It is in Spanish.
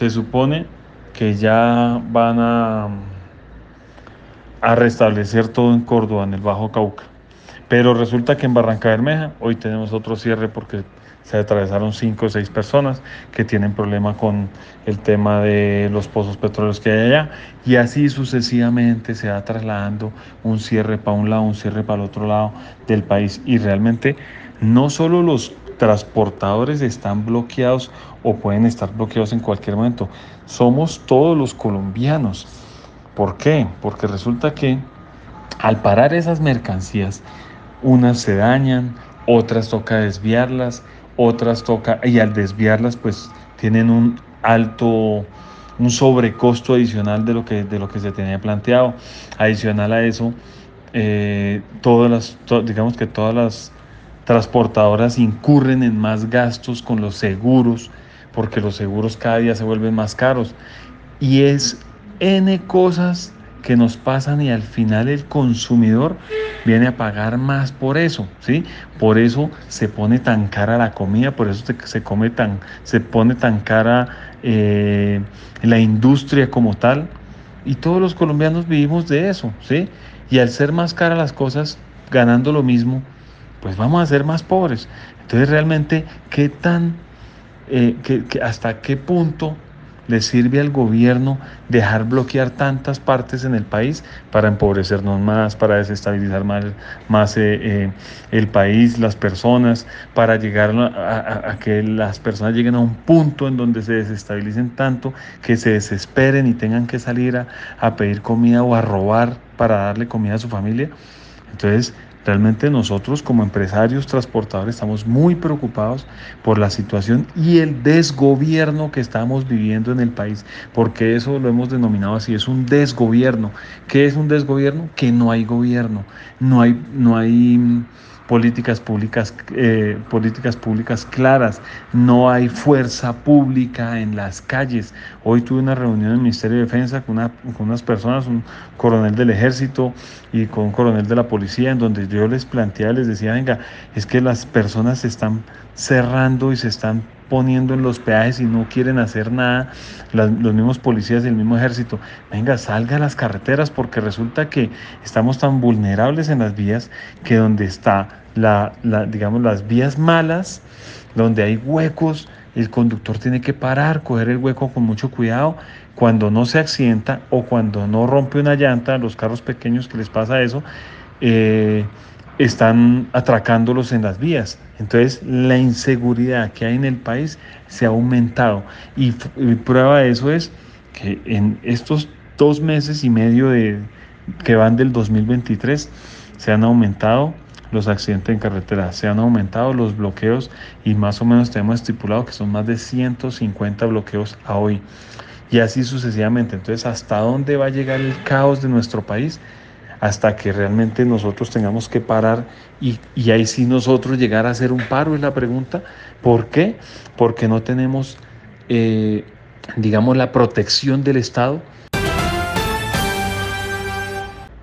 se supone que ya van a, restablecer todo en Córdoba, en el Bajo Cauca. Pero resulta que en Barranca Bermeja hoy tenemos otro cierre porque se atravesaron cinco o seis personas que tienen problema con el tema de los pozos petroleros que hay allá y así sucesivamente se va trasladando un cierre para un lado, un cierre para el otro lado del país y realmente no solo los transportadores están bloqueados o pueden estar bloqueados en cualquier momento, somos todos los colombianos. ¿Por qué? Porque resulta que al parar esas mercancías, unas se dañan, otras toca desviarlas, otras toca, y al desviarlas pues tienen un alto, un sobrecosto adicional de lo que, de lo que se tenía planteado. Adicional a eso, eh, todas las, digamos que todas las transportadoras incurren en más gastos con los seguros, porque los seguros cada día se vuelven más caros. Y es N cosas que nos pasan y al final el consumidor viene a pagar más por eso, ¿sí? Por eso se pone tan cara la comida, por eso se, come tan, se pone tan cara eh, la industria como tal. Y todos los colombianos vivimos de eso, ¿sí? Y al ser más cara las cosas, ganando lo mismo, pues vamos a ser más pobres. Entonces realmente, ¿qué tan, eh, hasta qué punto le sirve al gobierno dejar bloquear tantas partes en el país para empobrecernos más, para desestabilizar más, más eh, eh, el país, las personas, para llegar a, que las personas lleguen a un punto en donde se desestabilicen tanto que se desesperen y tengan que salir a, a pedir comida o a robar para darle comida a su familia. Entonces, Realmente nosotros como empresarios transportadores estamos muy preocupados por la situación y el desgobierno que estamos viviendo en el país, porque eso lo hemos denominado así, es un desgobierno. ¿Qué es un desgobierno? Que no hay gobierno, no hay, no hay políticas públicas, eh, políticas públicas claras, no hay fuerza pública en las calles. Hoy tuve una reunión en el Ministerio de Defensa con, con unas personas, un coronel del ejército y con un coronel de la policía, en donde yo les planteaba, les decía, venga, es que las personas se están cerrando y se están poniendo en los peajes y no quieren hacer nada, los mismos policías y el mismo ejército, venga, salga a las carreteras porque resulta que estamos tan vulnerables en las vías que donde está la, digamos, las vías malas, donde hay huecos, el conductor tiene que parar, coger el hueco con mucho cuidado. Cuando no se accidenta o cuando no rompe una llanta, los carros pequeños que les pasa eso, eh, están atracándolos en las vías. Entonces la inseguridad que hay en el país se ha aumentado y, prueba de eso es que en estos dos meses y medio de, que van del 2023 se han aumentado los accidentes en carretera, se han aumentado los bloqueos y más o menos tenemos estipulado que son más de 150 bloqueos a hoy y así sucesivamente. Entonces, ¿hasta dónde va a llegar el caos de nuestro país? Hasta que realmente nosotros tengamos que parar y, ahí sí nosotros llegar a hacer un paro, es la pregunta. ¿Por qué? Porque no tenemos, eh, digamos, la protección del Estado